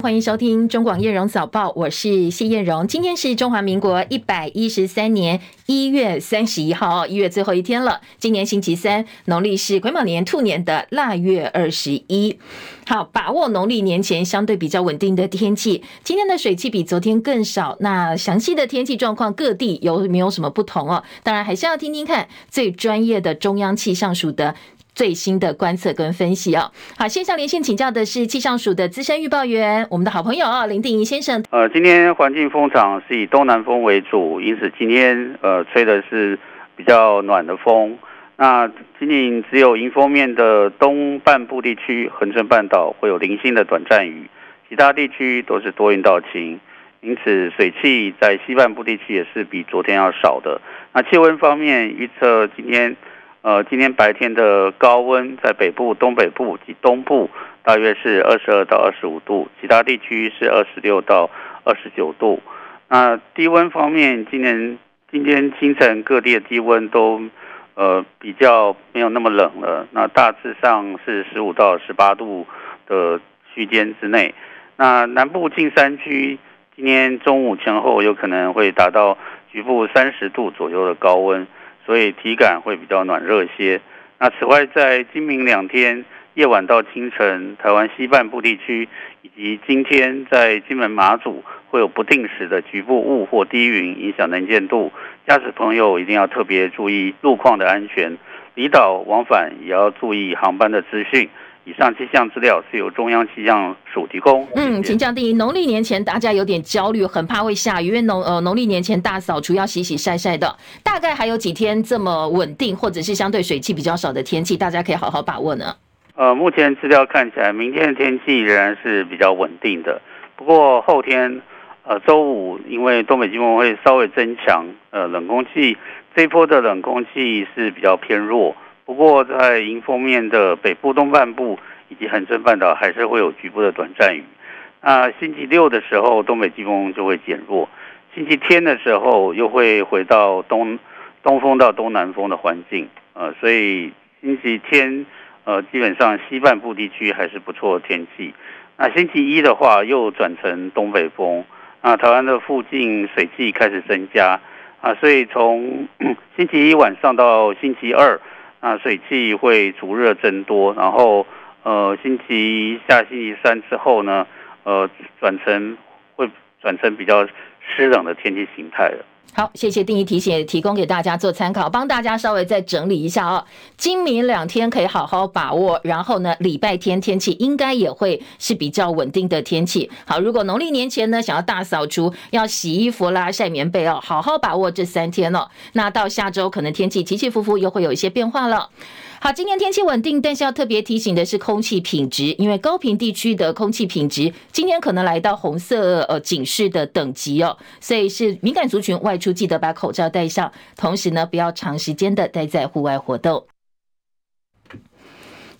欢迎收听中广叶荣早报，我是谢叶荣。今天是中华民国一百一十三年一月三十一号，一月最后一天了。今年星期三，农历是癸卯年兔年的腊月二十一。好，把握农历年前相对比较稳定的天气。今天的水汽比昨天更少。那详细的天气状况，各地有没有什么不同哦？当然还是要听听看最专业的中央气象署的。最新的观测跟分析哦，好，线上连线请教的是气象署的资深预报员，我们的好朋友哦，林定仪先生。呃，今天环境风场是以东南风为主，因此今天呃吹的是比较暖的风。那仅仅只有迎风面的东半部地区，恒春半岛会有零星的短暂雨，其他地区都是多云到晴。因此水汽在西半部地区也是比昨天要少的。那气温方面预测今天。呃，今天白天的高温在北部、东北部及东部大约是二十二到二十五度，其他地区是二十六到二十九度。那低温方面，今年今天清晨各地的低温都呃比较没有那么冷了，那大致上是十五到十八度的区间之内。那南部近山区今天中午前后有可能会达到局部三十度左右的高温。所以体感会比较暖热些。那此外，在今明两天夜晚到清晨，台湾西半部地区以及今天在金门马祖会有不定时的局部雾或低云影响能见度，驾驶朋友一定要特别注意路况的安全。离岛往返也要注意航班的资讯。以上气象资料是由中央气象署提供。嗯，请讲。第一，农历年前大家有点焦虑，很怕会下雨，因为农呃农历年前大扫除要洗洗晒晒的，大概还有几天这么稳定，或者是相对水汽比较少的天气，大家可以好好把握呢。呃，目前资料看起来，明天的天气仍然是比较稳定的。不过后天，呃，周五因为东北季风会稍微增强，呃，冷空气这一波的冷空气是比较偏弱。不过，在迎风面的北部东半部以及恒春半岛，还是会有局部的短暂雨。那星期六的时候，东北季风就会减弱；星期天的时候，又会回到东东风到东南风的环境。呃，所以星期天，呃，基本上西半部地区还是不错的天气。那星期一的话，又转成东北风。那台湾的附近水汽开始增加啊，所以从星期一晚上到星期二。那水汽会逐热增多，然后呃，星期一下星期三之后呢，呃，转成会转成比较湿冷的天气形态了。好，谢谢定义提醒，也提供给大家做参考，帮大家稍微再整理一下哦。今明两天可以好好把握，然后呢，礼拜天天气应该也会是比较稳定的天气。好，如果农历年前呢，想要大扫除，要洗衣服啦、晒棉被哦，好好把握这三天哦。那到下周可能天气起起伏伏，又会有一些变化了。好，今天天气稳定，但是要特别提醒的是空气品质，因为高频地区的空气品质今天可能来到红色呃警示的等级哦，所以是敏感族群外出记得把口罩戴上，同时呢，不要长时间的待在户外活动。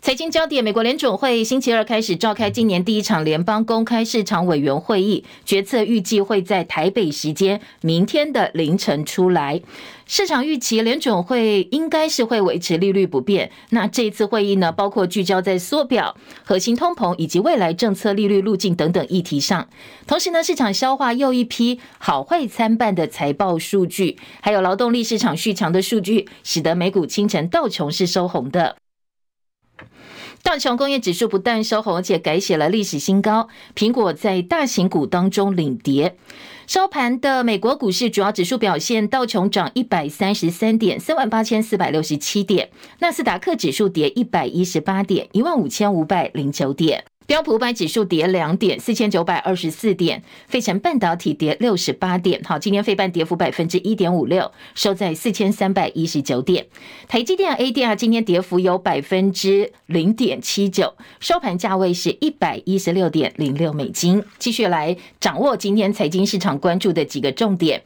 财经焦点：美国联准会星期二开始召开今年第一场联邦公开市场委员会议，决策预计会在台北时间明天的凌晨出来。市场预期联准会应该是会维持利率不变。那这次会议呢，包括聚焦在缩表、核心通膨以及未来政策利率路径等等议题上。同时呢，市场消化又一批好坏参半的财报数据，还有劳动力市场续强的数据，使得美股清晨道琼是收红的。道琼工业指数不但收红，而且改写了历史新高。苹果在大型股当中领跌。收盘的美国股市主要指数表现，道琼涨一百三十三点，三万八千四百六十七点；纳斯达克指数跌一百一十八点，一万五千五百零九点。标普五百指数跌两点，四千九百二十四点。费城半导体跌六十八点。好，今天费半跌幅百分之一点五六，收在四千三百一十九点。台积电 ADR 今天跌幅有百分之零点七九，收盘价位是一百一十六点零六美金。继续来掌握今天财经市场关注的几个重点。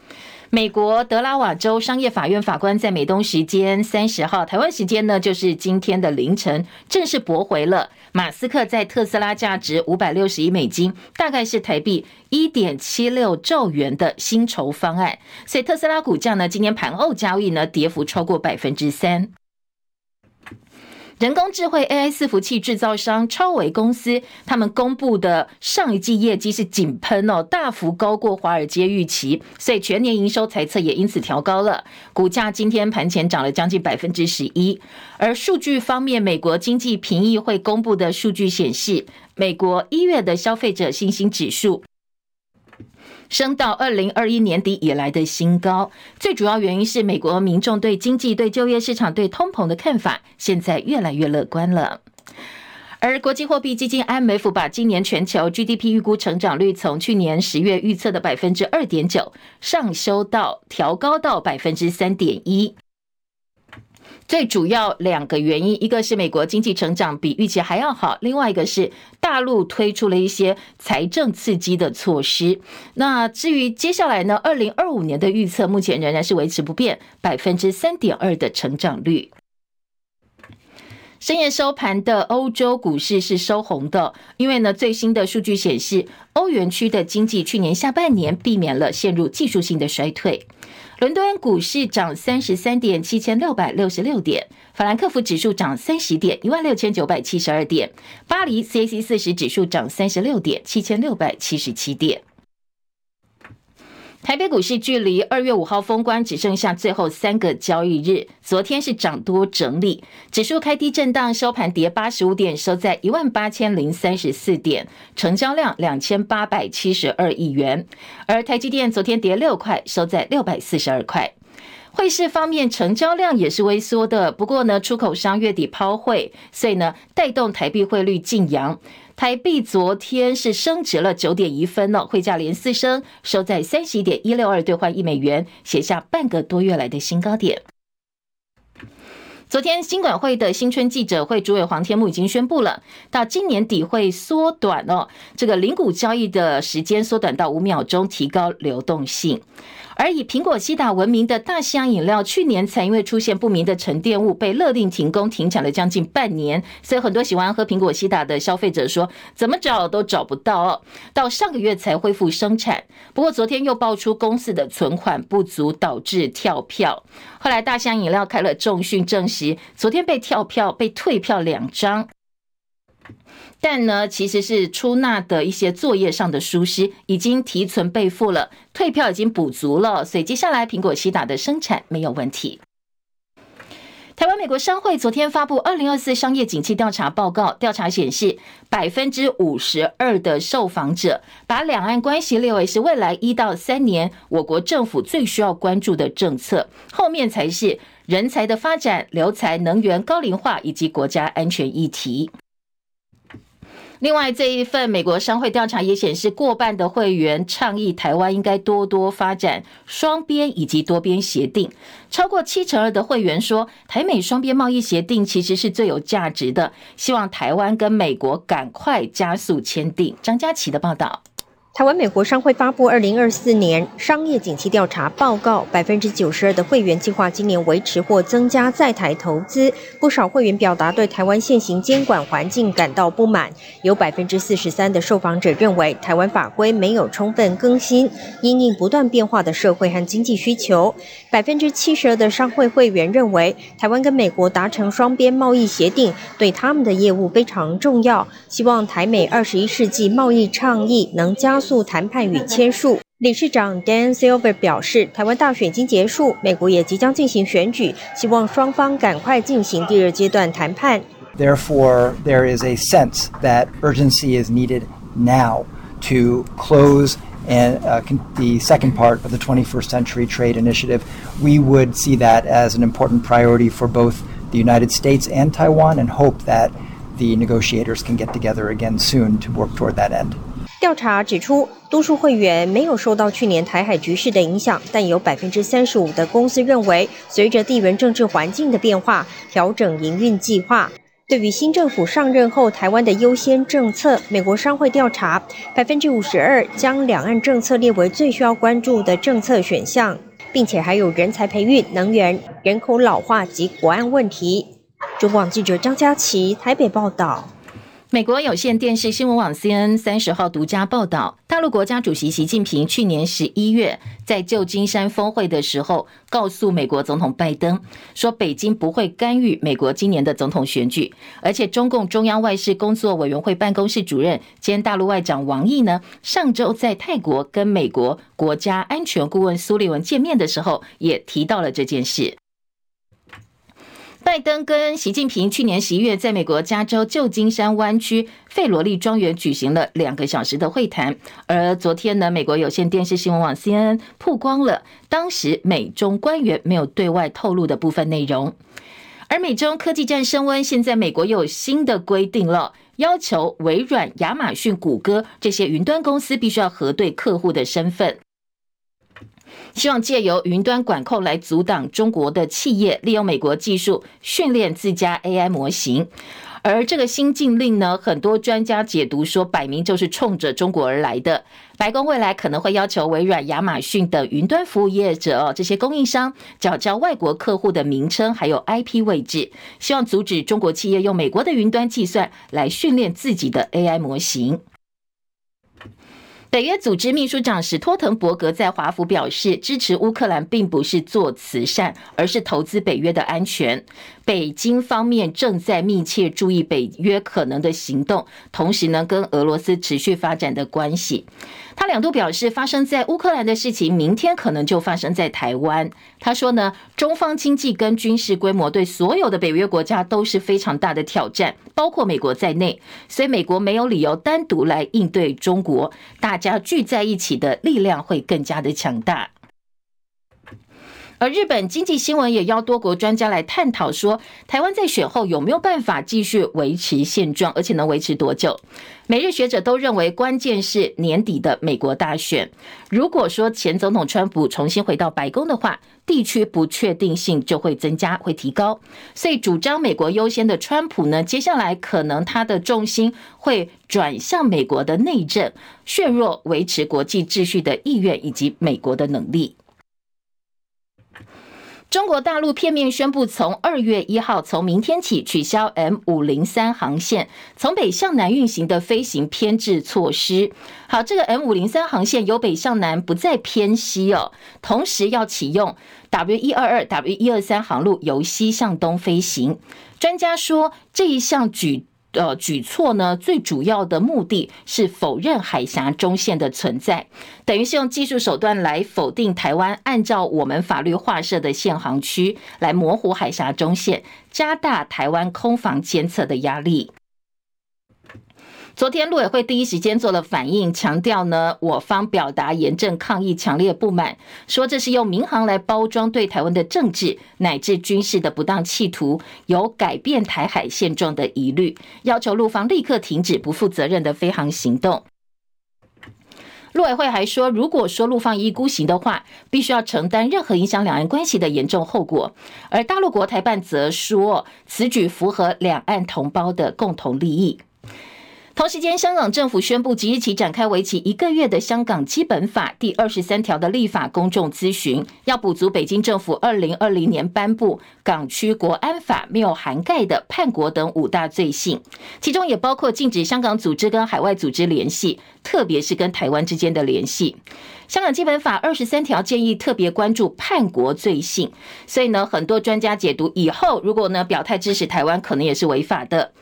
美国德拉瓦州商业法院法官在美东时间三十号，台湾时间呢就是今天的凌晨，正式驳回了马斯克在特斯拉价值五百六十亿美金，大概是台币一点七六兆元的薪酬方案。所以特斯拉股价呢，今天盘后交易呢，跌幅超过百分之三。人工智慧 AI 伺服器制造商超微公司，他们公布的上一季业绩是井喷哦，大幅高过华尔街预期，所以全年营收财测也因此调高了。股价今天盘前涨了将近百分之十一。而数据方面，美国经济评议会公布的数据显示，美国一月的消费者信心指数。升到二零二一年底以来的新高，最主要原因是美国民众对经济、对就业市场、对通膨的看法现在越来越乐观了。而国际货币基金 IMF 把今年全球 GDP 预估成长率从去年十月预测的百分之二点九上修到调高到百分之三点一。最主要两个原因，一个是美国经济成长比预期还要好，另外一个是大陆推出了一些财政刺激的措施。那至于接下来呢，二零二五年的预测目前仍然是维持不变，百分之三点二的成长率。深夜收盘的欧洲股市是收红的，因为呢，最新的数据显示，欧元区的经济去年下半年避免了陷入技术性的衰退。伦敦股市涨三十三点，七千六百六十六点；法兰克福指数涨三十点，一万六千九百七十二点；巴黎 CAC 四十指数涨三十六点，七千六百七十七点。台北股市距离二月五号封关只剩下最后三个交易日，昨天是涨多整理，指数开低震荡，收盘跌八十五点，收在一万八千零三十四点，成交量两千八百七十二亿元。而台积电昨天跌六块，收在六百四十二块。汇市方面，成交量也是微缩的，不过呢，出口商月底抛汇，所以呢，带动台币汇率进扬。台币昨天是升值了九点一分哦，汇价连四升，收在三十一点一六二兑换一美元，写下半个多月来的新高点。昨天金管会的新春记者会，主委黄天牧已经宣布了，到今年底会缩短哦，这个零股交易的时间缩短到五秒钟，提高流动性。而以苹果西打闻名的大西洋饮料，去年才因为出现不明的沉淀物，被勒令停工停产了将近半年。所以很多喜欢喝苹果西打的消费者说，怎么找都找不到哦。到上个月才恢复生产。不过昨天又爆出公司的存款不足，导致跳票。后来大箱饮料开了重训，证实昨天被跳票、被退票两张。但呢，其实是出纳的一些作业上的疏失，已经提存备付了，退票已经补足了，所以接下来苹果西打的生产没有问题。台湾美国商会昨天发布二零二四商业景气调查报告，调查显示，百分之五十二的受访者把两岸关系列为是未来一到三年我国政府最需要关注的政策，后面才是人才的发展、留才、能源、高龄化以及国家安全议题。另外，这一份美国商会调查也显示，过半的会员倡议台湾应该多多发展双边以及多边协定。超过七成二的会员说，台美双边贸易协定其实是最有价值的，希望台湾跟美国赶快加速签订。张佳琪的报道。台湾美国商会发布二零二四年商业景气调查报告，百分之九十二的会员计划今年维持或增加在台投资。不少会员表达对台湾现行监管环境感到不满，有百分之四十三的受访者认为台湾法规没有充分更新，因应不断变化的社会和经济需求。百分之七十二的商会会员认为台湾跟美国达成双边贸易协定对他们的业务非常重要，希望台美二十一世纪贸易倡议能加速谈判与签署。理事长 Dan Silver 表示，台湾大选已经结束，美国也即将进行选举，希望双方赶快进行第二阶段谈判。Therefore, there is a sense that urgency is needed now to close and uh, the second part of the 21st Century Trade Initiative. We would see that as an important priority for both the United States and Taiwan, and hope that the negotiators can get together again soon to work toward that end. 调查指出，多数会员没有受到去年台海局势的影响，但有百分之三十五的公司认为，随着地缘政治环境的变化，调整营运计划。对于新政府上任后台湾的优先政策，美国商会调查，百分之五十二将两岸政策列为最需要关注的政策选项，并且还有人才培育、能源、人口老化及国安问题。中广记者张佳琪台北报道。美国有线电视新闻网 CNN 三十号独家报道，大陆国家主席习近平去年十一月在旧金山峰会的时候，告诉美国总统拜登说，北京不会干预美国今年的总统选举，而且中共中央外事工作委员会办公室主任兼大陆外长王毅呢，上周在泰国跟美国国家安全顾问苏利文见面的时候，也提到了这件事。拜登跟习近平去年十一月在美国加州旧金山湾区费罗利庄园举行了两个小时的会谈，而昨天呢，美国有线电视新闻网 CNN 曝光了当时美中官员没有对外透露的部分内容。而美中科技战升温，现在美国又有新的规定了，要求微软、亚马逊、谷歌这些云端公司必须要核对客户的身份。希望借由云端管控来阻挡中国的企业利用美国技术训练自家 AI 模型，而这个新禁令呢，很多专家解读说，摆明就是冲着中国而来的。白宫未来可能会要求微软、亚马逊等云端服务业者哦，这些供应商缴交外国客户的名称还有 IP 位置，希望阻止中国企业用美国的云端计算来训练自己的 AI 模型。北约组织秘书长史托滕伯格在华府表示，支持乌克兰并不是做慈善，而是投资北约的安全。北京方面正在密切注意北约可能的行动，同时呢，跟俄罗斯持续发展的关系。他两度表示，发生在乌克兰的事情，明天可能就发生在台湾。他说呢，中方经济跟军事规模对所有的北约国家都是非常大的挑战，包括美国在内，所以美国没有理由单独来应对中国，大家聚在一起的力量会更加的强大。而日本经济新闻也邀多国专家来探讨说，台湾在选后有没有办法继续维持现状，而且能维持多久？每日学者都认为，关键是年底的美国大选。如果说前总统川普重新回到白宫的话，地区不确定性就会增加，会提高。所以，主张美国优先的川普呢，接下来可能他的重心会转向美国的内政，削弱维持国际秩序的意愿以及美国的能力。中国大陆片面宣布，从二月一号，从明天起取消 M 五零三航线从北向南运行的飞行偏置措施。好，这个 M 五零三航线由北向南不再偏西哦，同时要启用 W 一二二、W 一二三航路由西向东飞行。专家说，这一项举。呃，举措呢，最主要的目的是否认海峡中线的存在，等于是用技术手段来否定台湾按照我们法律划设的限航区，来模糊海峡中线，加大台湾空防监测的压力。昨天陆委会第一时间做了反应，强调呢，我方表达严正抗议、强烈不满，说这是用民航来包装对台湾的政治乃至军事的不当企图，有改变台海现状的疑虑，要求陆方立刻停止不负责任的飞航行动。陆委会还说，如果说陆方一意孤行的话，必须要承担任何影响两岸关系的严重后果。而大陆国台办则说，此举符合两岸同胞的共同利益。同时间，香港政府宣布即日起展开为期一个月的《香港基本法》第二十三条的立法公众咨询，要补足北京政府二零二零年颁布《港区国安法》没有涵盖的叛国等五大罪行，其中也包括禁止香港组织跟海外组织联系，特别是跟台湾之间的联系。香港基本法二十三条建议特别关注叛国罪行，所以呢，很多专家解读以后如果呢表态支持台湾，可能也是违法的。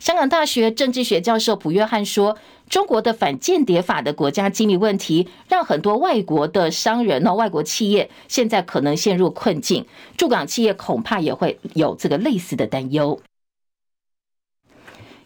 香港大学政治学教授普约翰说：“中国的反间谍法的国家机密问题，让很多外国的商人哦，外国企业现在可能陷入困境，驻港企业恐怕也会有这个类似的担忧。”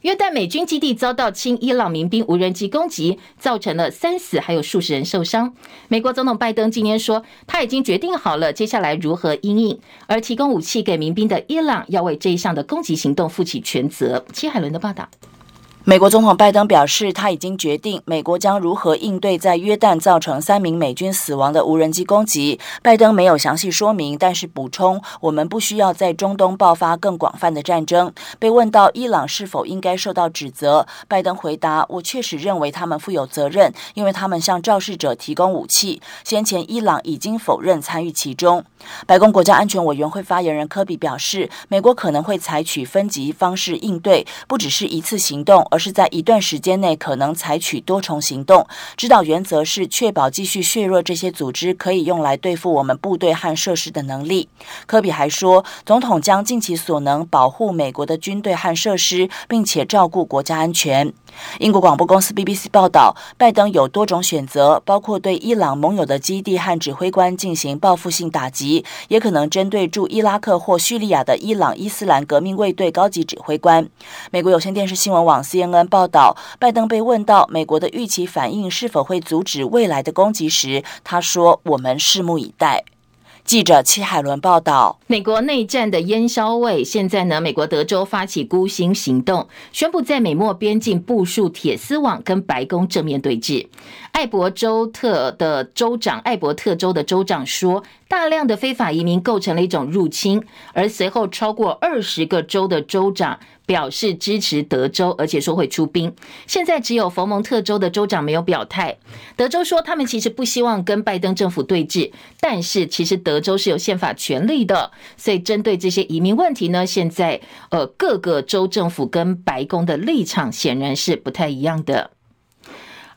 约旦美军基地遭到亲伊朗民兵无人机攻击，造成了三死，还有数十人受伤。美国总统拜登今天说，他已经决定好了接下来如何应应，而提供武器给民兵的伊朗要为这一项的攻击行动负起全责。齐海伦的报道。美国总统拜登表示，他已经决定美国将如何应对在约旦造成三名美军死亡的无人机攻击。拜登没有详细说明，但是补充，我们不需要在中东爆发更广泛的战争。被问到伊朗是否应该受到指责，拜登回答：“我确实认为他们负有责任，因为他们向肇事者提供武器。先前伊朗已经否认参与其中。”白宫国家安全委员会发言人科比表示，美国可能会采取分级方式应对，不只是一次行动。而是在一段时间内可能采取多重行动。指导原则是确保继续削弱这些组织可以用来对付我们部队和设施的能力。科比还说，总统将尽其所能保护美国的军队和设施，并且照顾国家安全。英国广播公司 BBC 报道，拜登有多种选择，包括对伊朗盟友的基地和指挥官进行报复性打击，也可能针对驻伊拉克或叙利亚的伊朗伊斯兰革命卫队高级指挥官。美国有线电视新闻网 C 报道，拜登被问到美国的预期反应是否会阻止未来的攻击时，他说：“我们拭目以待。”记者戚海伦报道：美国内战的烟硝味，现在呢，美国德州发起孤星行动，宣布在美墨边境部署铁丝网，跟白宫正面对峙。艾伯州特的州长，艾伯特州的州长说，大量的非法移民构成了一种入侵，而随后超过二十个州的州长表示支持德州，而且说会出兵。现在只有佛蒙特州的州长没有表态。德州说他们其实不希望跟拜登政府对峙，但是其实德州是有宪法权利的，所以针对这些移民问题呢，现在呃各个州政府跟白宫的立场显然是不太一样的。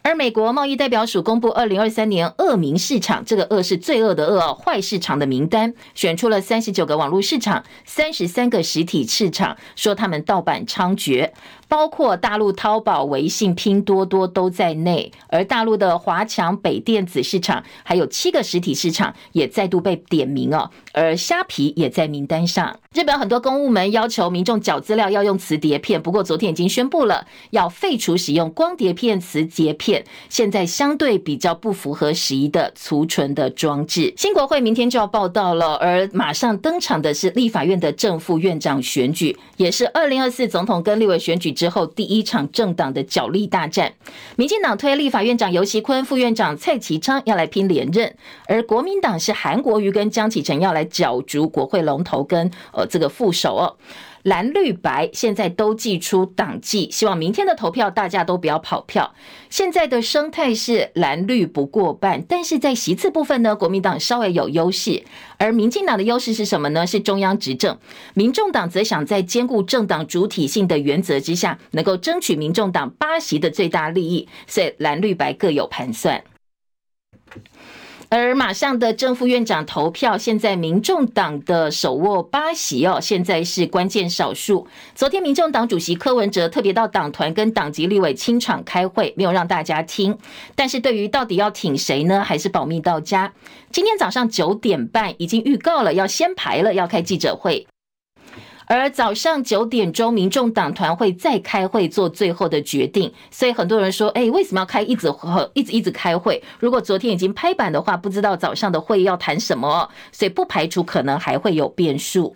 而美国贸易代表署公布二零二三年恶名市场，这个恶是罪恶的恶，坏市场的名单，选出了三十九个网络市场，三十三个实体市场，说他们盗版猖獗。包括大陆淘宝、微信、拼多多都在内，而大陆的华强北电子市场还有七个实体市场也再度被点名哦，而虾皮也在名单上。日本很多公务门要求民众缴资料要用磁碟片，不过昨天已经宣布了要废除使用光碟片、磁碟片，现在相对比较不符合时宜的储存的装置。新国会明天就要报道了，而马上登场的是立法院的正副院长选举，也是二零二四总统跟立委选举之后第一场政党的角力大战，民进党推立法院长游锡坤，副院长蔡其昌要来拼连任，而国民党是韩国瑜跟江启臣要来角逐国会龙头跟呃这个副手哦。蓝绿白现在都祭出党纪，希望明天的投票大家都不要跑票。现在的生态是蓝绿不过半，但是在席次部分呢，国民党稍微有优势，而民进党的优势是什么呢？是中央执政。民众党则想在兼顾政党主体性的原则之下，能够争取民众党八席的最大利益，所以蓝绿白各有盘算。而马上的正副院长投票，现在民众党的手握八席哦，现在是关键少数。昨天，民众党主席柯文哲特别到党团跟党籍立委清场开会，没有让大家听。但是对于到底要挺谁呢，还是保密到家。今天早上九点半已经预告了，要先排了，要开记者会。而早上九点钟，民众党团会再开会做最后的决定，所以很多人说，哎，为什么要开一直和一直一直开会？如果昨天已经拍板的话，不知道早上的会议要谈什么，所以不排除可能还会有变数。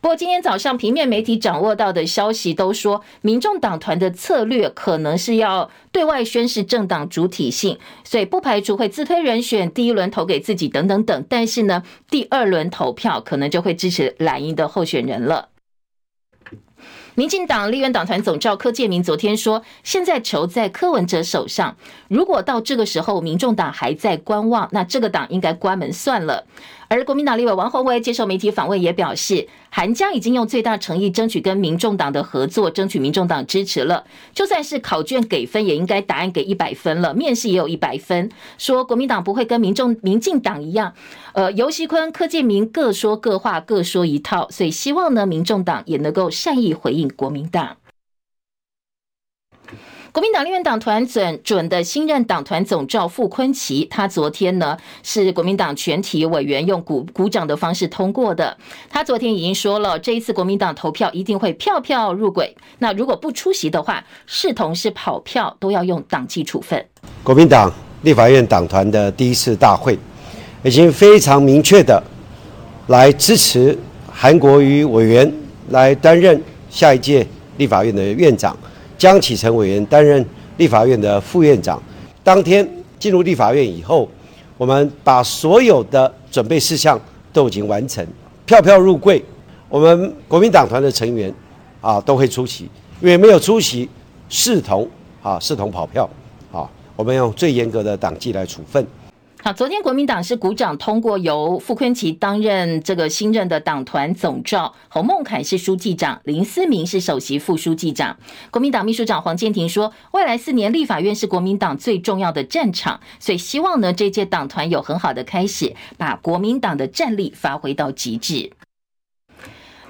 不过今天早上平面媒体掌握到的消息都说，民众党团的策略可能是要对外宣示政党主体性，所以不排除会自推人选，第一轮投给自己等等等。但是呢，第二轮投票可能就会支持蓝营的候选人了。民进党立院党团总召柯建铭昨天说，现在球在柯文哲手上，如果到这个时候民众党还在观望，那这个党应该关门算了。而国民党立委王鸿薇接受媒体访问也表示，韩江已经用最大诚意争取跟民众党的合作，争取民众党支持了。就算是考卷给分，也应该答案给一百分了，面试也有一百分。说国民党不会跟民众民进党一样，呃，游锡堃、柯建铭各说各话，各说一套，所以希望呢，民众党也能够善意回应国民党。国民党立院党团准准的新任党团总召傅崐萁，他昨天呢是国民党全体委员用鼓鼓掌的方式通过的。他昨天已经说了，这一次国民党投票一定会票票入轨。那如果不出席的话，视同是跑票，都要用党纪处分。国民党立法院党团的第一次大会，已经非常明确的来支持韩国瑜委员来担任下一届立法院的院长。江启臣委员担任立法院的副院长。当天进入立法院以后，我们把所有的准备事项都已经完成，票票入柜。我们国民党团的成员啊都会出席，因为没有出席，视同啊视同跑票啊。我们用最严格的党纪来处分。好，昨天国民党是股长通过由傅昆萁担任这个新任的党团总召，侯孟凯是书记长，林思明是首席副书记长。国民党秘书长黄建庭说，未来四年立法院是国民党最重要的战场，所以希望呢这届党团有很好的开始，把国民党的战力发挥到极致。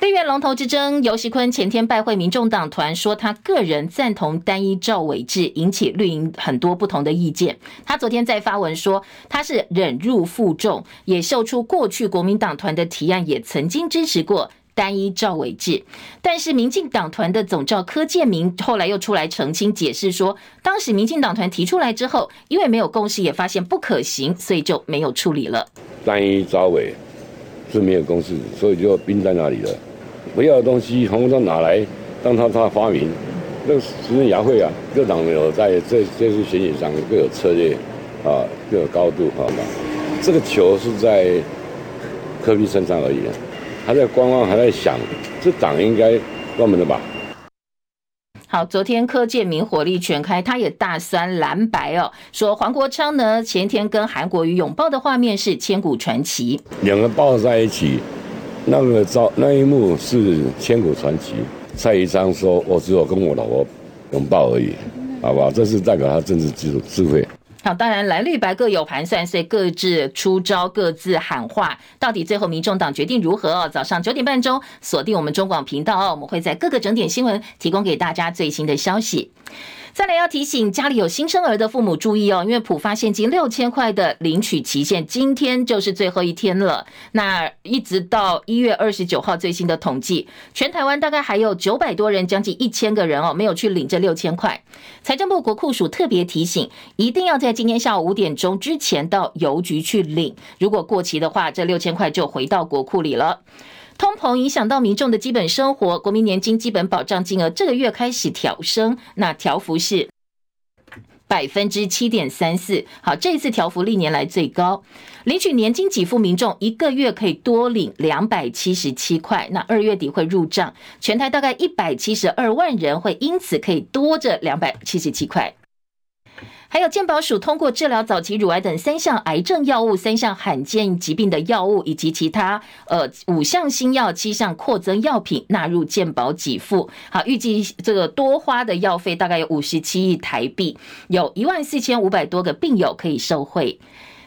立院龙头之争，游锡坤前天拜会民众党团，说他个人赞同单一赵伟制，引起绿营很多不同的意见。他昨天在发文说，他是忍辱负重，也秀出过去国民党团的提案也曾经支持过单一赵伟制。但是民进党团的总召柯建铭后来又出来澄清解释说，当时民进党团提出来之后，因为没有共识，也发现不可行，所以就没有处理了。单一召委是没有共识，所以就冰在那里了。不要的东西，红中拿来让他他发明，那个行政牙会啊，各党有在这这次选举上各有策略啊，各有高度，好吧？这个球是在科比身上而已啊，还在观望，还在想，这党应该关门了吧？好，昨天柯建明火力全开，他也大酸蓝白哦，说黄国昌呢前天跟韩国瑜拥抱的画面是千古传奇，两个抱在一起。那个照那一幕是千古传奇。蔡宜昌说：“我只有跟我老婆拥抱而已，好吧？”这是代表他政治智智慧。好，当然蓝绿白各有盘算，所以各自出招，各自喊话。到底最后民众党决定如何？早上九点半钟锁定我们中广频道，我们会在各个整点新闻提供给大家最新的消息。再来要提醒家里有新生儿的父母注意哦，因为普发现金六千块的领取期限今天就是最后一天了。那一直到一月二十九号最新的统计，全台湾大概还有九百多人，将近一千个人哦，没有去领这六千块。财政部国库署特别提醒，一定要在今天下午五点钟之前到邮局去领，如果过期的话，这六千块就回到国库里了。通膨影响到民众的基本生活，国民年金基本保障金额这个月开始调升，那调幅是百分之七点三四。好，这一次调幅历年来最高，领取年金给付民众一个月可以多领两百七十七块，那二月底会入账，全台大概一百七十二万人会因此可以多这两百七十七块。还有健保署通过治疗早期乳癌等三项癌症药物、三项罕见疾病的药物以及其他呃五项新药、七项扩增药品纳入健保给付。好，预计这个多花的药费大概有五十七亿台币，有一万四千五百多个病友可以受惠。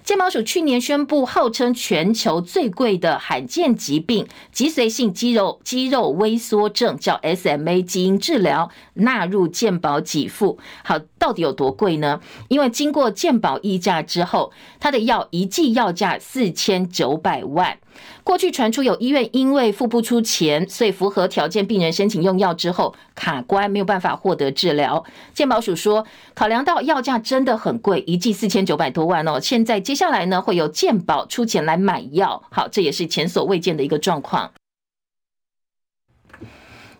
健保署去年宣布，号称全球最贵的罕见疾病——脊髓性肌肉肌肉萎缩症，叫 SMA 基因治疗，纳入健保给付。好，到底有多贵呢？因为经过健保议价之后，它的药一剂药价四千九百万。过去传出有医院因为付不出钱，所以符合条件病人申请用药之后卡关，没有办法获得治疗。健保署说，考量到药价真的很贵，一剂四千九百多万哦。现在接下来呢，会由健保出钱来买药。好，这也是前所未见的一个状况。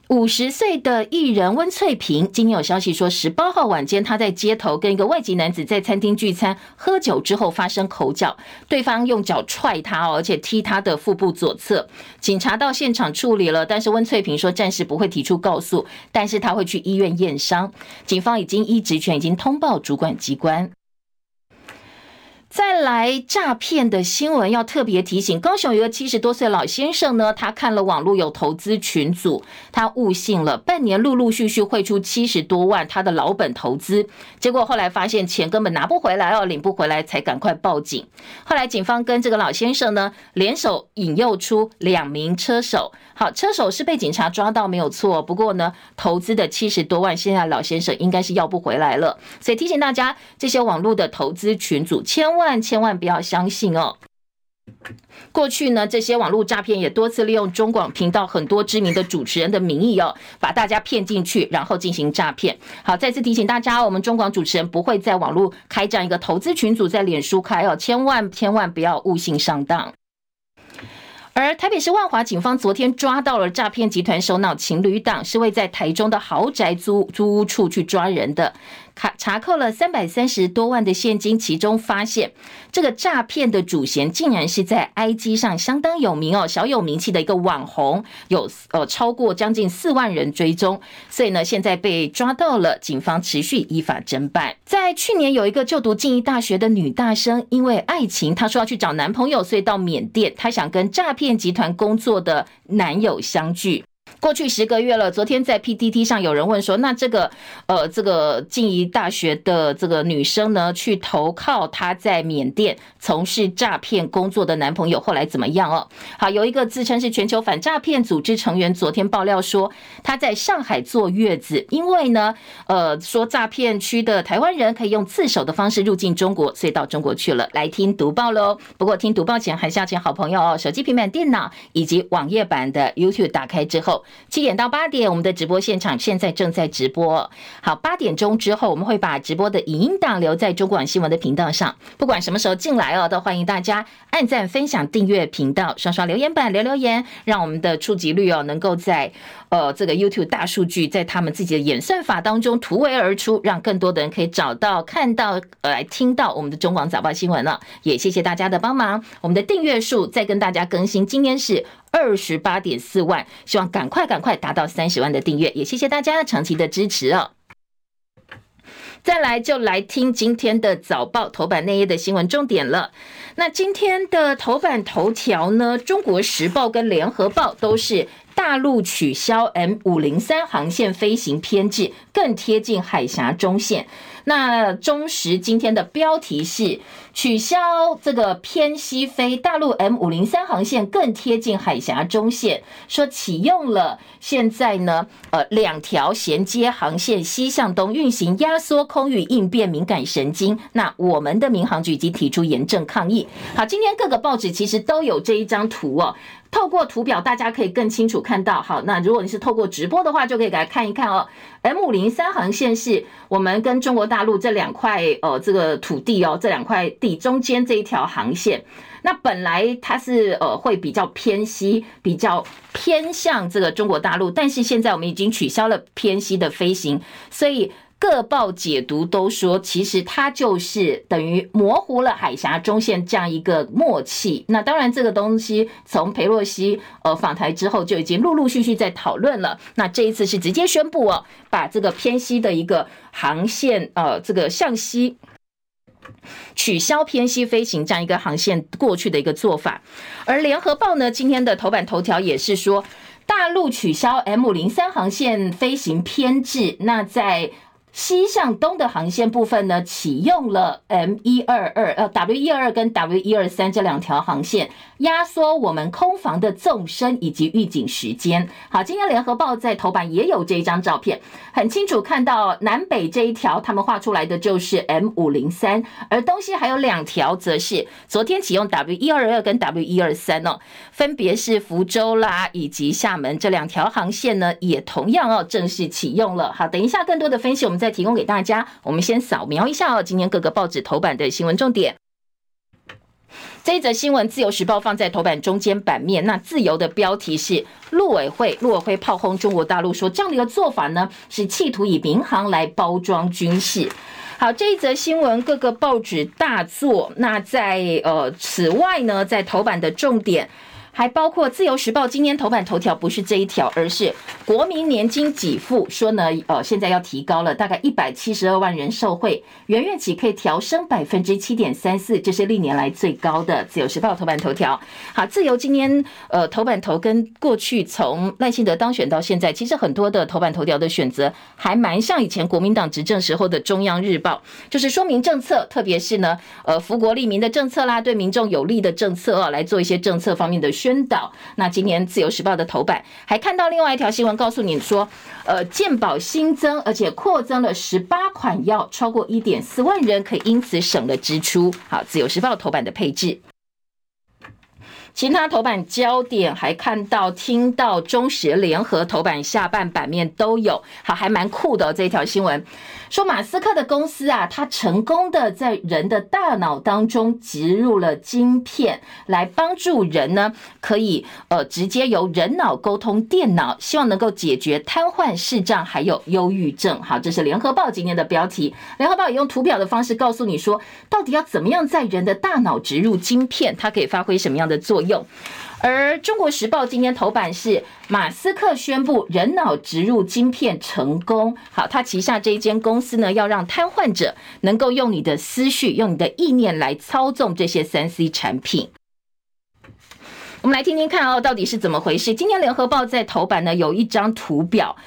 五十岁的艺人温翠萍，今天有消息说，十八号晚间她在街头跟一个外籍男子在餐厅聚餐，喝酒之后发生口角，对方用脚踹她，而且踢她的腹部左侧。警察到现场处理了，但是温翠萍说暂时不会提出告诉，但是她会去医院验伤。警方已经依职权已经通报主管机关。再来诈骗的新闻要特别提醒，高雄有个七十多岁老先生呢，他看了网络有投资群组，他误信了，半年陆陆续续汇出七十多万他的老本投资，结果后来发现钱根本拿不回来哦，领不回来才赶快报警。后来警方跟这个老先生呢联手引诱出两名车手，好，车手是被警察抓到没有错，不过呢投资的七十多万，现在老先生应该是要不回来了，所以提醒大家，这些网络的投资群组千万。万千万不要相信哦！过去呢，这些网络诈骗也多次利用中广频道很多知名的主持人的名义哦，把大家骗进去，然后进行诈骗。好，再次提醒大家，我们中广主持人不会在网络开这样一个投资群组，在脸书开哦，千万千万不要误信上当。而台北市万华警方昨天抓到了诈骗集团首脑情侣档，是位在台中的豪宅租租屋处去抓人的。查查扣了三百三十多万的现金，其中发现这个诈骗的主嫌竟然是在 IG 上相当有名哦，小有名气的一个网红，有呃超过将近四万人追踪，所以呢现在被抓到了，警方持续依法侦办。在去年有一个就读静宜大学的女大生，因为爱情，她说要去找男朋友，所以到缅甸，她想跟诈骗集团工作的男友相聚。过去十个月了，昨天在 PTT 上有人问说，那这个呃，这个静宜大学的这个女生呢，去投靠她在缅甸从事诈骗工作的男朋友，后来怎么样哦？好，有一个自称是全球反诈骗组织成员，昨天爆料说，他在上海坐月子，因为呢，呃，说诈骗区的台湾人可以用自首的方式入境中国，所以到中国去了。来听读报喽。不过听读报前，还是要请好朋友哦，手机、平板电脑以及网页版的 YouTube 打开之后。七点到八点，我们的直播现场现在正在直播。好，八点钟之后，我们会把直播的影音档留在中广新闻的频道上。不管什么时候进来哦，都欢迎大家按赞、分享、订阅频道，刷刷留言板留留言，让我们的触及率哦能够在呃这个 YouTube 大数据在他们自己的演算法当中突围而出，让更多的人可以找到、看到、呃来听到我们的中广早报新闻了。也谢谢大家的帮忙，我们的订阅数再跟大家更新，今天是。二十八点四万，希望赶快赶快达到三十万的订阅，也谢谢大家长期的支持哦。再来就来听今天的早报头版内页的新闻重点了。那今天的头版头条呢，《中国时报》跟《联合报》都是大陆取消 M 五零三航线飞行编制，更贴近海峡中线。那中时今天的标题是取消这个偏西飞，大陆 M 五零三航线更贴近海峡中线，说启用了现在呢，呃，两条衔接航线西向东运行，压缩空域应变敏感神经。那我们的民航局已经提出严正抗议。好，今天各个报纸其实都有这一张图哦。透过图表，大家可以更清楚看到。好，那如果你是透过直播的话，就可以来看一看哦。M 五零三航线是我们跟中国大陆这两块呃这个土地哦，这两块地中间这一条航线。那本来它是呃会比较偏西，比较偏向这个中国大陆，但是现在我们已经取消了偏西的飞行，所以。各报解读都说，其实它就是等于模糊了海峡中线这样一个默契。那当然，这个东西从裴洛西呃访台之后就已经陆陆续续在讨论了。那这一次是直接宣布哦，把这个偏西的一个航线呃这个向西取消偏西飞行这样一个航线过去的一个做法。而联合报呢，今天的头版头条也是说，大陆取消 M 零三航线飞行偏制。那在西向东的航线部分呢，启用了 M 一二二呃 W 一二二跟 W 一二三这两条航线，压缩我们空防的纵深以及预警时间。好，今天联合报在头版也有这一张照片，很清楚看到南北这一条，他们画出来的就是 M 五零三，而东西还有两条，则是昨天启用 W 一二二跟 W 一二三哦，分别是福州啦以及厦门这两条航线呢，也同样哦正式启用了。好，等一下更多的分析我们再。提供给大家，我们先扫描一下哦。今天各个报纸头版的新闻重点，这一则新闻，《自由时报》放在头版中间版面。那自由的标题是陆委会，陆委会炮轰中国大陆，说这样的一个做法呢，是企图以民航来包装军事。好，这一则新闻各个报纸大作。那在呃，此外呢，在头版的重点。还包括《自由时报》今天头版头条不是这一条，而是国民年金给付说呢，呃，现在要提高了，大概一百七十二万人受惠，元月起可以调升百分之七点三四，这是历年来最高的。《自由时报》头版头条。好，自由今天呃头版头跟过去从赖清德当选到现在，其实很多的头版头条的选择还蛮像以前国民党执政时候的《中央日报》，就是说明政策，特别是呢，呃，福国利民的政策啦，对民众有利的政策啊，来做一些政策方面的。宣导。那今年《自由时报》的头版还看到另外一条新闻，告诉你说，呃，健保新增，而且扩增了十八款药，超过一点四万人可以因此省了支出。好，《自由时报》头版的配置。其他头版焦点还看到、听到中时联合头版下半版面都有，好，还蛮酷的这条新闻。说马斯克的公司啊，他成功的在人的大脑当中植入了晶片，来帮助人呢，可以呃直接由人脑沟通电脑，希望能够解决瘫痪、视障还有忧郁症。好，这是联合报今天的标题。联合报也用图表的方式告诉你说，到底要怎么样在人的大脑植入晶片，它可以发挥什么样的作用？而中国时报今天头版是马斯克宣布人脑植入晶片成功。好，他旗下这一间公司呢，要让瘫痪者能够用你的思绪、用你的意念来操纵这些三 C 产品。我们来听听看哦，到底是怎么回事？今天联合报在头版呢，有一张图表。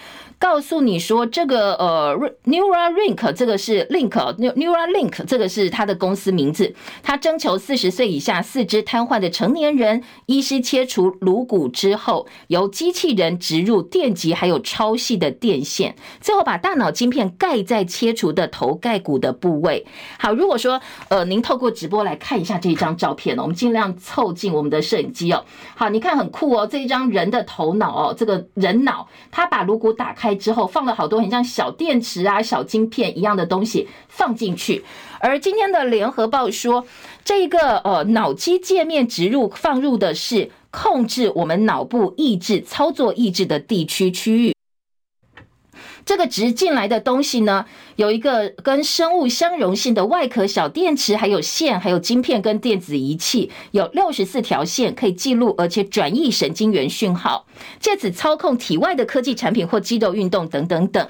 告诉你说，这个呃，Neuralink 这个是 Link，Neuralink 这个是他的公司名字。他征求四十岁以下四肢瘫痪的成年人，医师切除颅骨之后，由机器人植入电极还有超细的电线，最后把大脑晶片盖在切除的头盖骨的部位。好，如果说呃，您透过直播来看一下这一张照片，我们尽量凑近我们的摄影机哦。好，你看很酷哦，这一张人的头脑哦，这个人脑，他把颅骨打开。之后放了好多很像小电池啊、小晶片一样的东西放进去，而今天的联合报说，这一个呃脑机界面植入放入的是控制我们脑部意志、操作意志的地区区域。这个植进来的东西呢，有一个跟生物相容性的外壳、小电池，还有线，还有晶片跟电子仪器，有六十四条线可以记录而且转译神经元讯号，借此操控体外的科技产品或肌肉运动等等等。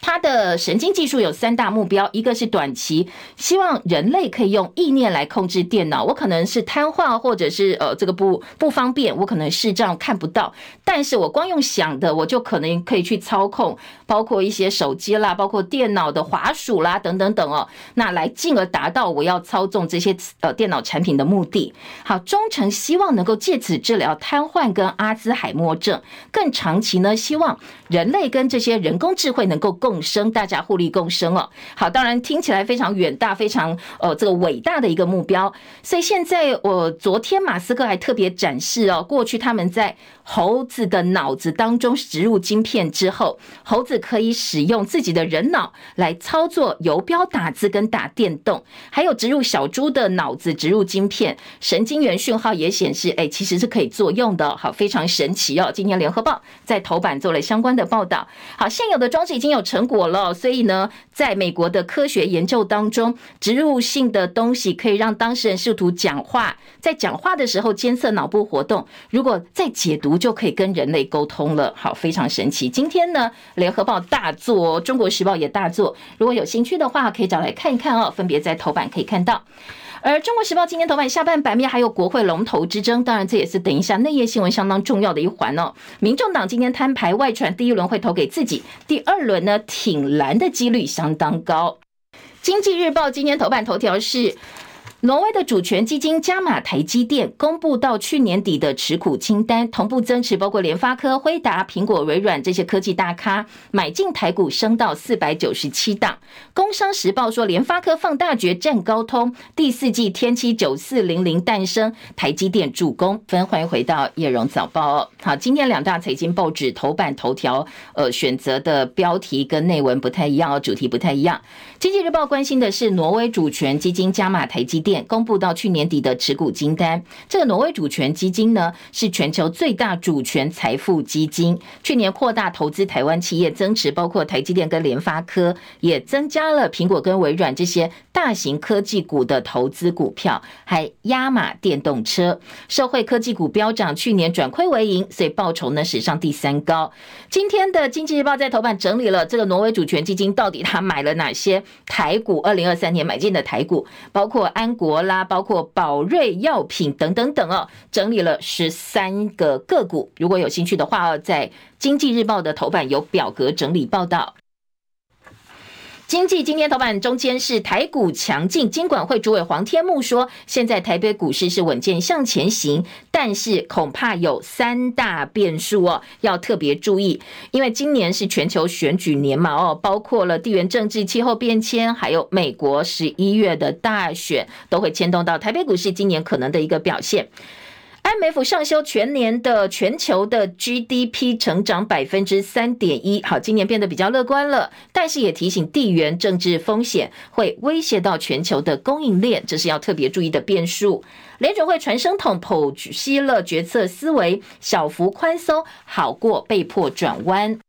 它的神经技术有三大目标，一个是短期，希望人类可以用意念来控制电脑。我可能是瘫痪，或者是呃这个不不方便，我可能视障看不到，但是我光用想的，我就可能可以去操控，包括一些手机啦，包括电脑的滑鼠啦等等等哦，那来进而达到我要操纵这些呃电脑产品的目的。好，中程希望能够借此治疗瘫痪跟阿兹海默症，更长期呢，希望人类跟这些人工智慧能够共。共生，大家互利共生哦。好，当然听起来非常远大，非常呃这个伟大的一个目标。所以现在我昨天马斯克还特别展示哦，过去他们在猴子的脑子当中植入晶片之后，猴子可以使用自己的人脑来操作游标打字跟打电动，还有植入小猪的脑子植入晶片，神经元讯号也显示，哎，其实是可以作用的。好，非常神奇哦。今天联合报在头版做了相关的报道。好，现有的装置已经有成。成果了，所以呢，在美国的科学研究当中，植入性的东西可以让当事人试图讲话，在讲话的时候监测脑部活动，如果再解读，就可以跟人类沟通了。好，非常神奇。今天呢，联合报大作，中国时报也大作，如果有兴趣的话，可以找来看一看哦。分别在头版可以看到。而《中国时报》今天头版下半版面还有国会龙头之争，当然这也是等一下内页新闻相当重要的一环哦。民众党今天摊牌外传，第一轮会投给自己，第二轮呢挺蓝的几率相当高。《经济日报》今天头版头条是。挪威的主权基金加码台积电，公布到去年底的持股清单，同步增持包括联发科、辉达、苹果、微软这些科技大咖，买进台股升到四百九十七档。工商时报说，联发科放大决战高通，第四季天玑九四零零诞生，台积电助攻。分欢迎回到叶荣早报。哦好，今天两大财经报纸头版头条，呃，选择的标题跟内文不太一样哦，主题不太一样。经济日报关心的是挪威主权基金加码台积公布到去年底的持股清单，这个挪威主权基金呢，是全球最大主权财富基金，去年扩大投资台湾企业，增持包括台积电跟联发科，也增加了苹果跟微软这些大型科技股的投资股票，还压码电动车，社会科技股飙涨，去年转亏为盈，所以报酬呢史上第三高。今天的经济日报在头版整理了这个挪威主权基金到底他买了哪些台股，二零二三年买进的台股，包括安。国啦，包括宝瑞药品等等等哦，整理了十三个个股。如果有兴趣的话哦，在经济日报的头版有表格整理报道。经济今天头版中间是台股强劲，金管会主委黄天牧说，现在台北股市是稳健向前行，但是恐怕有三大变数哦，要特别注意，因为今年是全球选举年嘛哦，包括了地缘政治、气候变迁，还有美国十一月的大选，都会牵动到台北股市今年可能的一个表现。IMF 上修全年的全球的 GDP 成长百分之三点一，好，今年变得比较乐观了，但是也提醒地缘政治风险会威胁到全球的供应链，这是要特别注意的变数。联准会传声筒剖析了决策思维，小幅宽松好过被迫转弯。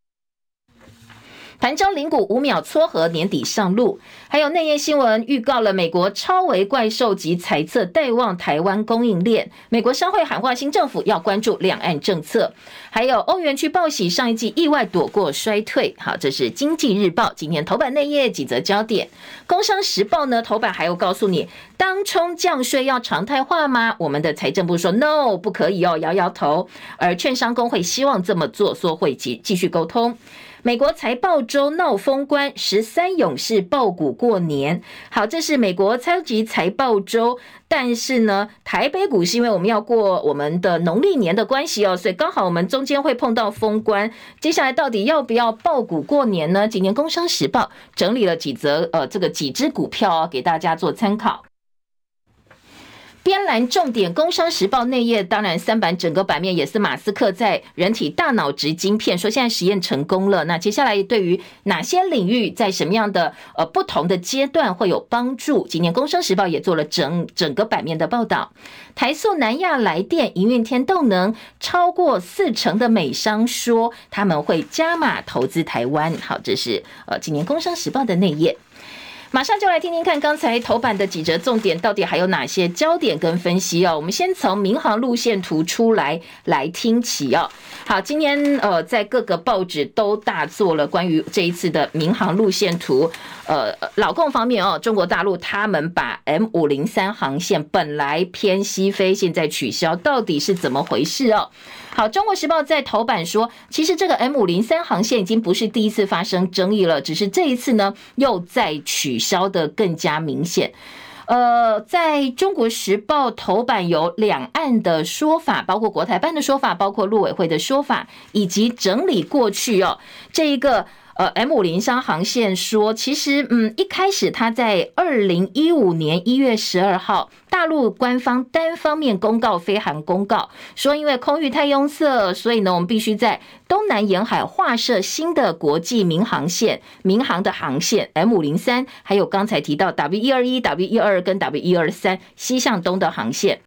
盘中零股五秒撮合，年底上路。还有内页新闻预告了美国超微怪兽级财测带旺台湾供应链。美国商会喊话新政府要关注两岸政策。还有欧元区报喜，上一季意外躲过衰退。好，这是经济日报今天头版内页几则焦点。工商时报呢，头版还有告诉你，当冲降税要常态化吗？我们的财政部说 no，不可以哦，摇摇头。而券商公会希望这么做，说会继继续沟通。美国财报周闹封关，十三勇士爆股过年。好，这是美国超级财报周，但是呢，台北股市因为我们要过我们的农历年的关系哦，所以刚好我们中间会碰到封关。接下来到底要不要爆股过年呢？今年《工商时报》整理了几则呃，这个几只股票哦，给大家做参考。边栏重点，工商时报内页，当然三版整个版面也是马斯克在人体大脑植晶片，说现在实验成功了。那接下来对于哪些领域，在什么样的呃不同的阶段会有帮助？今年工商时报也做了整整个版面的报道。台塑、南亚来电、营运天动能超过四成的美商说他们会加码投资台湾。好，这是呃今年工商时报的内页。马上就来听听看刚才头版的几则重点，到底还有哪些焦点跟分析哦？我们先从民航路线图出来来听起哦。好，今天呃，在各个报纸都大做了关于这一次的民航路线图。呃，老共方面哦，中国大陆他们把 M 五零三航线本来偏西飞，现在取消，到底是怎么回事哦？好，《中国时报》在头版说，其实这个 M 五零三航线已经不是第一次发生争议了，只是这一次呢，又再取消的更加明显。呃，在中国时报头版有两岸的说法，包括国台办的说法，包括陆委会的说法，以及整理过去哦，这一个。呃，M 五零三航线说，其实，嗯，一开始它在二零一五年一月十二号，大陆官方单方面公告飞航公告，说因为空域太拥塞，所以呢，我们必须在东南沿海划设新的国际民航线，民航的航线 M 五零三，还有刚才提到 W 一二一、W 一二跟 W 一二三西向东的航线，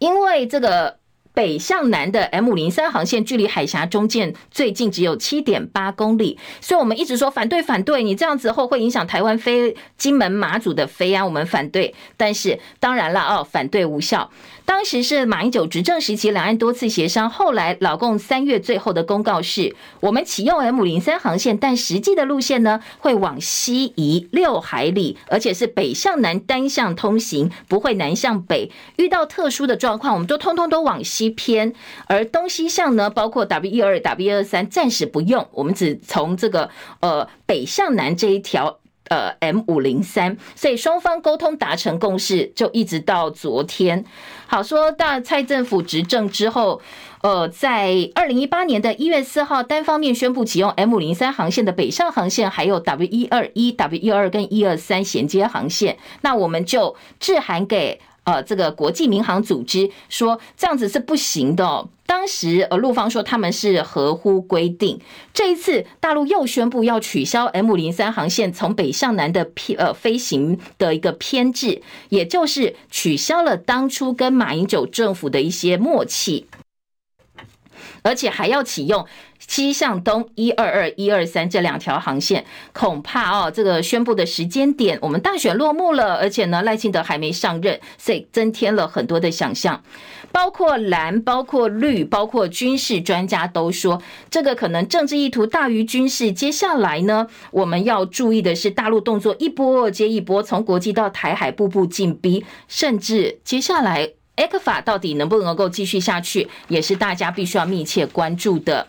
因为这个。北向南的 M 五零三航线距离海峡中间最近只有七点八公里，所以我们一直说反对反对，你这样子后会影响台湾飞金门马祖的飞啊，我们反对。但是当然了哦，反对无效。当时是马英九执政时期，两岸多次协商，后来老共三月最后的公告是，我们启用 M 零三航线，但实际的路线呢会往西移六海里，而且是北向南单向通行，不会南向北。遇到特殊的状况，我们都通通都往西偏，而东西向呢，包括 W 二、W 二三，暂时不用，我们只从这个呃北向南这一条。呃，M 五零三，所以双方沟通达成共识，就一直到昨天。好，说到蔡政府执政之后，呃，在二零一八年的一月四号，单方面宣布启用 M 五零三航线的北上航线，还有 W 一二一、W 一二跟一二三衔接航线，那我们就致函给。呃，这个国际民航组织说这样子是不行的哦。当时呃，陆方说他们是合乎规定。这一次大陆又宣布要取消 M 零三航线从北向南的偏呃飞行的一个偏置，也就是取消了当初跟马英九政府的一些默契，而且还要启用。西向东一二二一二三这两条航线，恐怕哦，这个宣布的时间点，我们大选落幕了，而且呢，赖清德还没上任，所以增添了很多的想象。包括蓝、包括绿、包括军事专家都说，这个可能政治意图大于军事。接下来呢，我们要注意的是，大陆动作一波接一波，从国际到台海步步进逼，甚至接下来 ECFA 到底能不能够继续下去，也是大家必须要密切关注的。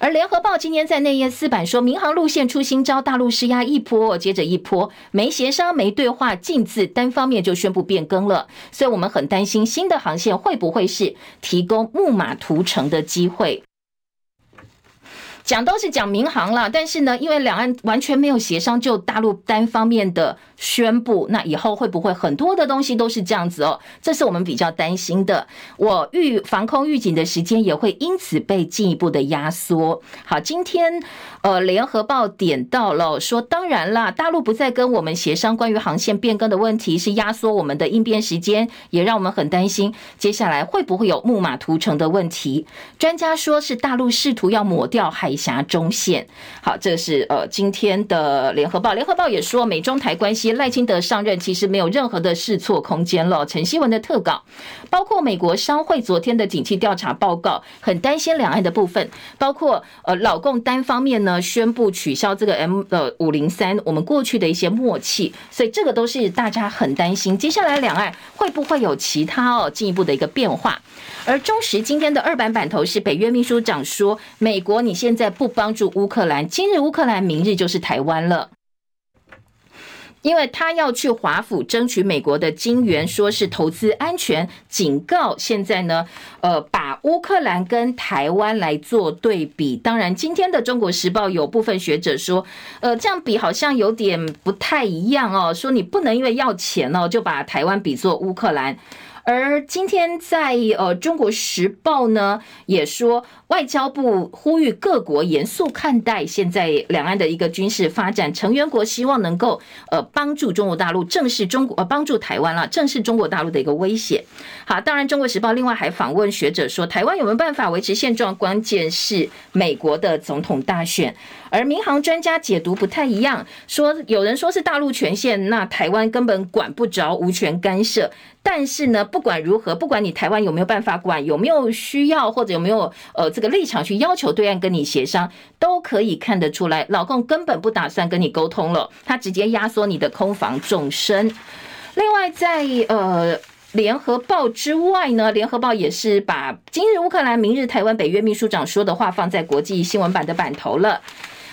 而联合报今天在内页四版说，民航路线出新招，大陆施压一波接着一波，没协商没对话，禁字单方面就宣布变更了，所以我们很担心新的航线会不会是提供木马屠城的机会。讲都是讲民航了，但是呢，因为两岸完全没有协商，就大陆单方面的宣布，那以后会不会很多的东西都是这样子哦？这是我们比较担心的。我预防空预警的时间也会因此被进一步的压缩。好，今天呃，联合报点到了说，当然啦，大陆不再跟我们协商关于航线变更的问题，是压缩我们的应变时间，也让我们很担心接下来会不会有木马屠城的问题。专家说是大陆试图要抹掉海峡中线。好，这是呃今天的联合报，联合报也说美中台关系。赖清德上任其实没有任何的试错空间了。陈希文的特稿，包括美国商会昨天的景气调查报告，很担心两岸的部分，包括呃老共单方面呢宣布取消这个 M 呃五零三，我们过去的一些默契，所以这个都是大家很担心。接下来两岸会不会有其他哦进一步的一个变化？而中时今天的二版版头是北约秘书长说，美国你现在不帮助乌克兰，今日乌克兰，明日就是台湾了。因为他要去华府争取美国的金援，说是投资安全，警告现在呢，呃，把乌克兰跟台湾来做对比。当然，今天的《中国时报》有部分学者说，呃，这样比好像有点不太一样哦，说你不能因为要钱哦，就把台湾比作乌克兰。而今天在呃《中国时报》呢，也说外交部呼吁各国严肃看待现在两岸的一个军事发展，成员国希望能够呃帮助中国大陆正视中国呃帮助台湾了，正视中国大陆的一个威胁。好，当然《中国时报》另外还访问学者说，台湾有没有办法维持现状，关键是美国的总统大选。而民航专家解读不太一样，说有人说是大陆权限，那台湾根本管不着，无权干涉。但是呢，不管如何，不管你台湾有没有办法管，有没有需要或者有没有呃这个立场去要求对岸跟你协商，都可以看得出来，老共根本不打算跟你沟通了，他直接压缩你的空防纵深。另外在，在呃联合报之外呢，联合报也是把今日乌克兰，明日台湾，北约秘书长说的话放在国际新闻版的版头了。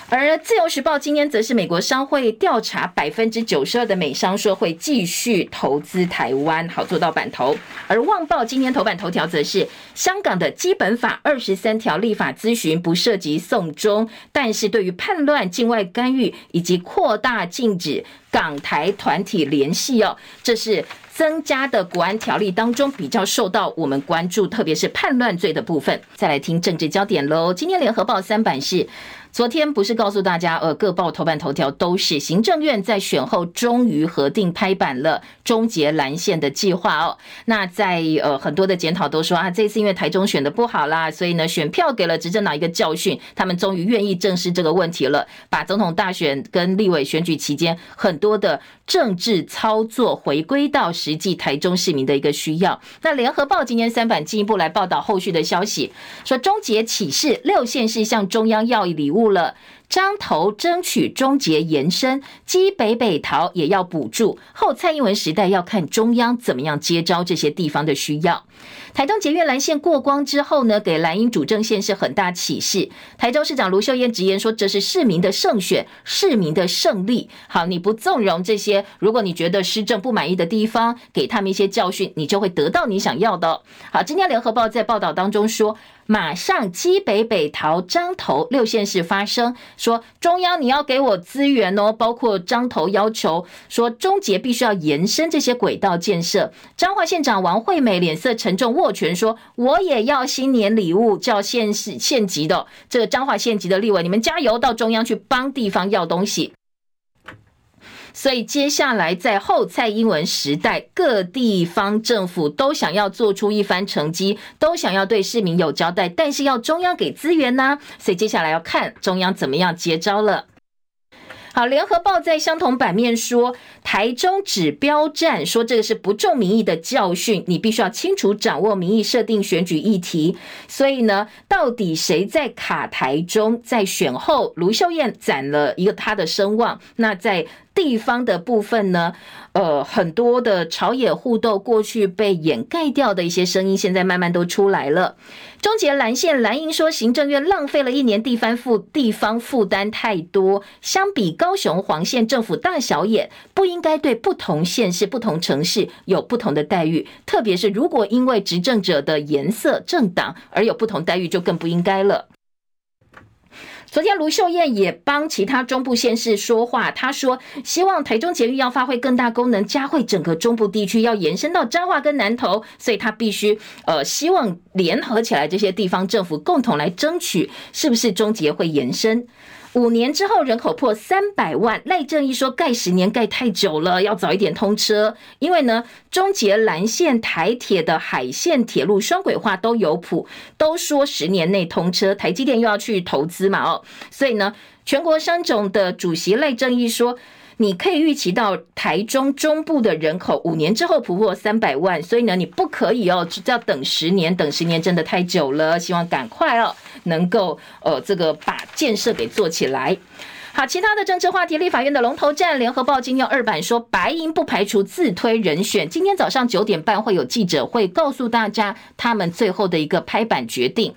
而自由时报今天则是美国商会调查，百分之九十二的美商说会继续投资台湾，好做到版头。而旺报今天头版头条则是香港的基本法二十三条立法咨询不涉及送终，但是对于叛乱、境外干预以及扩大禁止港台团体联系哦，这是增加的国安条例当中比较受到我们关注，特别是叛乱罪的部分。再来听政治焦点喽，今天联合报三版是。昨天不是告诉大家，呃，各报头版头条都是行政院在选后终于核定拍板了终结蓝线的计划哦。那在呃很多的检讨都说啊，这次因为台中选的不好啦，所以呢选票给了执政党一个教训，他们终于愿意正视这个问题了，把总统大选跟立委选举期间很多的政治操作回归到实际台中市民的一个需要。那联合报今天三版进一步来报道后续的消息，说终结启示六县市向中央要礼物。了，张头争取终结延伸，基北北桃也要补助。后蔡英文时代要看中央怎么样接招这些地方的需要。台东捷运蓝线过光之后呢，给蓝营主政县是很大启示。台中市长卢秀燕直言说，这是市民的胜选，市民的胜利。好，你不纵容这些，如果你觉得施政不满意的地方，给他们一些教训，你就会得到你想要的。好，今天联合报在报道当中说。马上基北北桃彰投六县市发生，说中央你要给我资源哦，包括章头要求说终结必须要延伸这些轨道建设。彰化县长王惠美脸色沉重，握拳说我也要新年礼物，叫县市县级的这个彰化县级的立委，你们加油到中央去帮地方要东西。所以接下来在后蔡英文时代，各地方政府都想要做出一番成绩，都想要对市民有交代，但是要中央给资源呢？所以接下来要看中央怎么样接招了。好，联合报在相同版面说，台中指标战，说这个是不重民意的教训，你必须要清楚掌握民意，设定选举议题。所以呢，到底谁在卡台中？在选后，卢秀燕攒了一个他的声望。那在地方的部分呢？呃，很多的朝野互斗过去被掩盖掉的一些声音，现在慢慢都出来了。终结蓝线，蓝营说行政院浪费了一年，地方负地方负担太多。相比高雄黄线，政府大小眼，不应该对不同县市、不同城市有不同的待遇。特别是如果因为执政者的颜色、政党而有不同待遇，就更不应该了。昨天卢秀燕也帮其他中部县市说话，她说希望台中捷运要发挥更大功能，加惠整个中部地区要延伸到彰化跟南投，所以她必须呃希望联合起来这些地方政府共同来争取，是不是中捷会延伸？五年之后人口破三百万，赖正义说盖十年盖太久了，要早一点通车。因为呢，中捷蓝线、台铁的海线铁路双轨化都有谱，都说十年内通车。台积电又要去投资嘛，哦，所以呢，全国商总的主席赖正义说。你可以预期到台中中部的人口五年之后突破三百万，所以呢，你不可以哦，要等十年，等十年真的太久了。希望赶快哦，能够呃这个把建设给做起来。好，其他的政治话题，立法院的龙头战，联合报今天二版说，白银不排除自推人选。今天早上九点半会有记者会，告诉大家他们最后的一个拍板决定。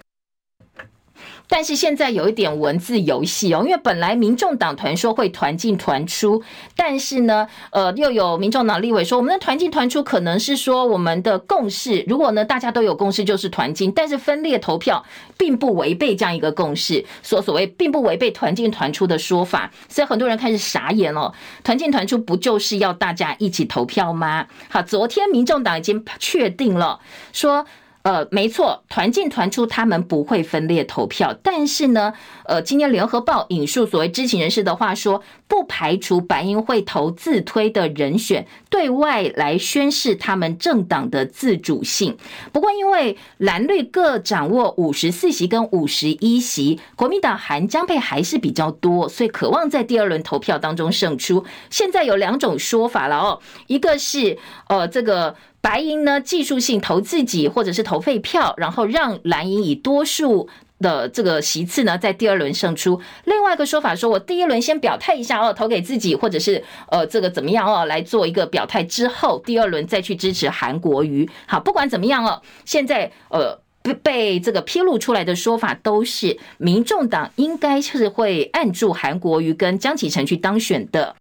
但是现在有一点文字游戏哦，因为本来民众党团说会团进团出，但是呢，呃，又有民众党立委说，我们的团进团出可能是说我们的共识，如果呢大家都有共识就是团进，但是分裂投票并不违背这样一个共识，所所谓并不违背团进团出的说法，所以很多人开始傻眼了，团进团出不就是要大家一起投票吗？好，昨天民众党已经确定了说。呃，没错，团进团出，他们不会分裂投票。但是呢，呃，今天联合报引述所谓知情人士的话说，不排除白营会投自推的人选，对外来宣示他们政党的自主性。不过，因为蓝绿各掌握五十四席跟五十一席，国民党韩江配还是比较多，所以渴望在第二轮投票当中胜出。现在有两种说法了哦，一个是呃这个。白银呢，技术性投自己，或者是投废票，然后让蓝银以多数的这个席次呢，在第二轮胜出。另外一个说法说，我第一轮先表态一下哦，投给自己，或者是呃这个怎么样哦，来做一个表态之后，第二轮再去支持韩国瑜。好，不管怎么样哦，现在呃被被这个披露出来的说法都是，民众党应该是会按住韩国瑜跟江启臣去当选的。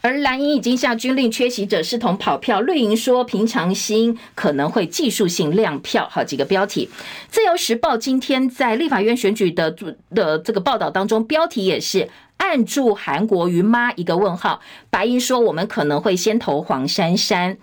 而蓝营已经下军令，缺席者视同跑票。绿营说平常心可能会技术性亮票。好几个标题，《自由时报》今天在立法院选举的的这个报道当中，标题也是按住韩国瑜妈一个问号。白营说我们可能会先投黄珊珊。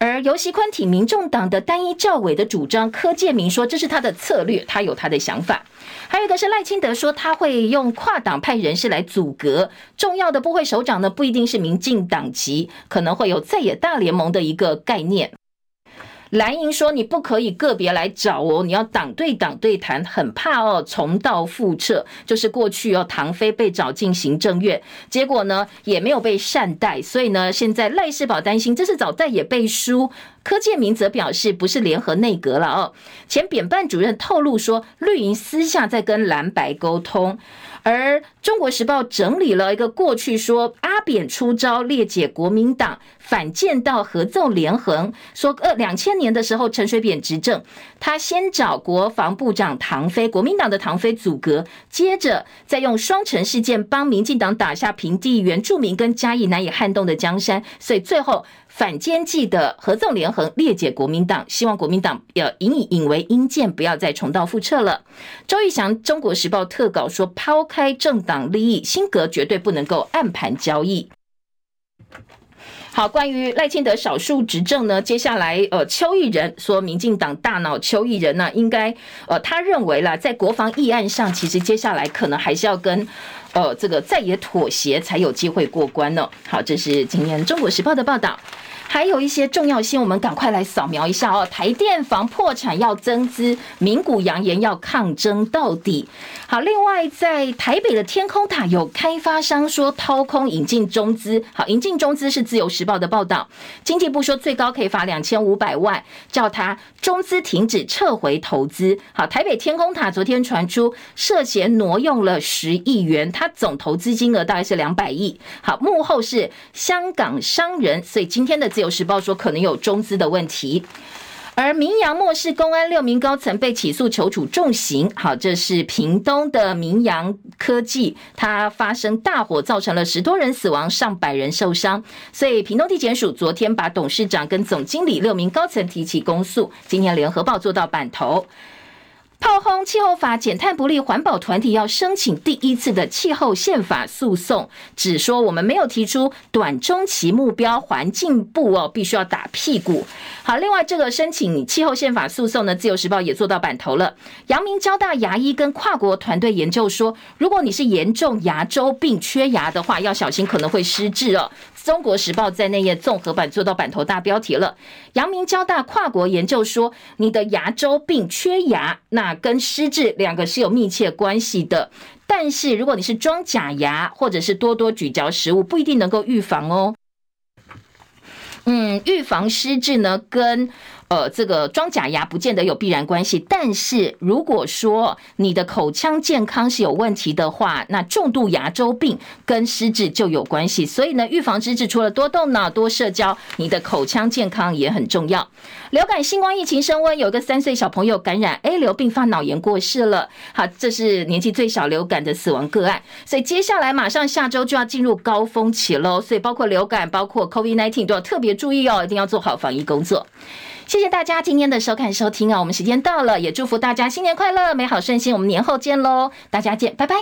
而游锡堃挺民众党的单一教委的主张，柯建铭说这是他的策略，他有他的想法。还有一个是赖清德说他会用跨党派人士来阻隔，重要的部会首长呢，不一定是民进党籍，可能会有在野大联盟的一个概念。蓝营说你不可以个别来找哦，你要党对党对谈，很怕哦重蹈覆辙。就是过去哦，唐飞被找进行政院，结果呢也没有被善待，所以呢现在赖士葆担心这是找在野背书。柯建铭则表示不是联合内阁了哦。前扁办主任透露说，绿营私下在跟蓝白沟通。而中国时报整理了一个过去，说阿扁出招裂解国民党，反见到合纵连横。说二，两千年的时候陈水扁执政，他先找国防部长唐飞，国民党的唐飞阻隔，接着再用双城事件帮民进党打下平地原住民跟嘉义难以撼动的江山，所以最后。反奸计的合纵连横，裂解国民党，希望国民党要引以引为鹰见，不要再重蹈覆辙了。周玉祥《中国时报》特稿说，抛开政党利益，新阁绝对不能够暗盘交易。好，关于赖清德少数执政呢，接下来呃，邱义仁说，民进党大脑邱义仁呢，应该呃，他认为啦，在国防议案上，其实接下来可能还是要跟。呃，这个再也妥协才有机会过关呢。好，这是今天《中国时报》的报道。还有一些重要性，我们赶快来扫描一下哦。台电防破产要增资，名股扬言要抗争到底。好，另外在台北的天空塔有开发商说掏空引进中资，好，引进中资是自由时报的报道。经济部说最高可以罚两千五百万，叫他中资停止撤回投资。好，台北天空塔昨天传出涉嫌挪用了十亿元，他总投资金额大概是两百亿。好，幕后是香港商人，所以今天的。自由时报说可能有中资的问题，而明阳漠视公安六名高层被起诉求处重刑。好，这是屏东的明阳科技，它发生大火，造成了十多人死亡，上百人受伤。所以屏东地检署昨天把董事长跟总经理六名高层提起公诉。今天联合报做到版头。炮轰气候法减碳不力，环保团体要申请第一次的气候宪法诉讼，只说我们没有提出短中期目标，环境部哦必须要打屁股。好，另外这个申请气候宪法诉讼呢，自由时报也做到版头了。阳明交大牙医跟跨国团队研究说，如果你是严重牙周病缺牙的话，要小心可能会失智哦。中国时报在内页综合版做到版头大标题了。阳明交大跨国研究说，你的牙周病缺牙，那跟失智两个是有密切关系的。但是如果你是装假牙，或者是多多咀嚼食物，不一定能够预防哦。嗯，预防失智呢，跟。呃，这个装假牙不见得有必然关系，但是如果说你的口腔健康是有问题的话，那重度牙周病跟失智就有关系。所以呢，预防失智除了多动脑、多社交，你的口腔健康也很重要。流感、新冠疫情升温，有个三岁小朋友感染 A 流并发脑炎过世了。好，这是年纪最小流感的死亡个案。所以接下来马上下周就要进入高峰期喽，所以包括流感、包括 COVID-19 都要特别注意哦，一定要做好防疫工作。谢谢大家今天的收看收听啊，我们时间到了，也祝福大家新年快乐，美好顺心，我们年后见喽，大家见，拜拜。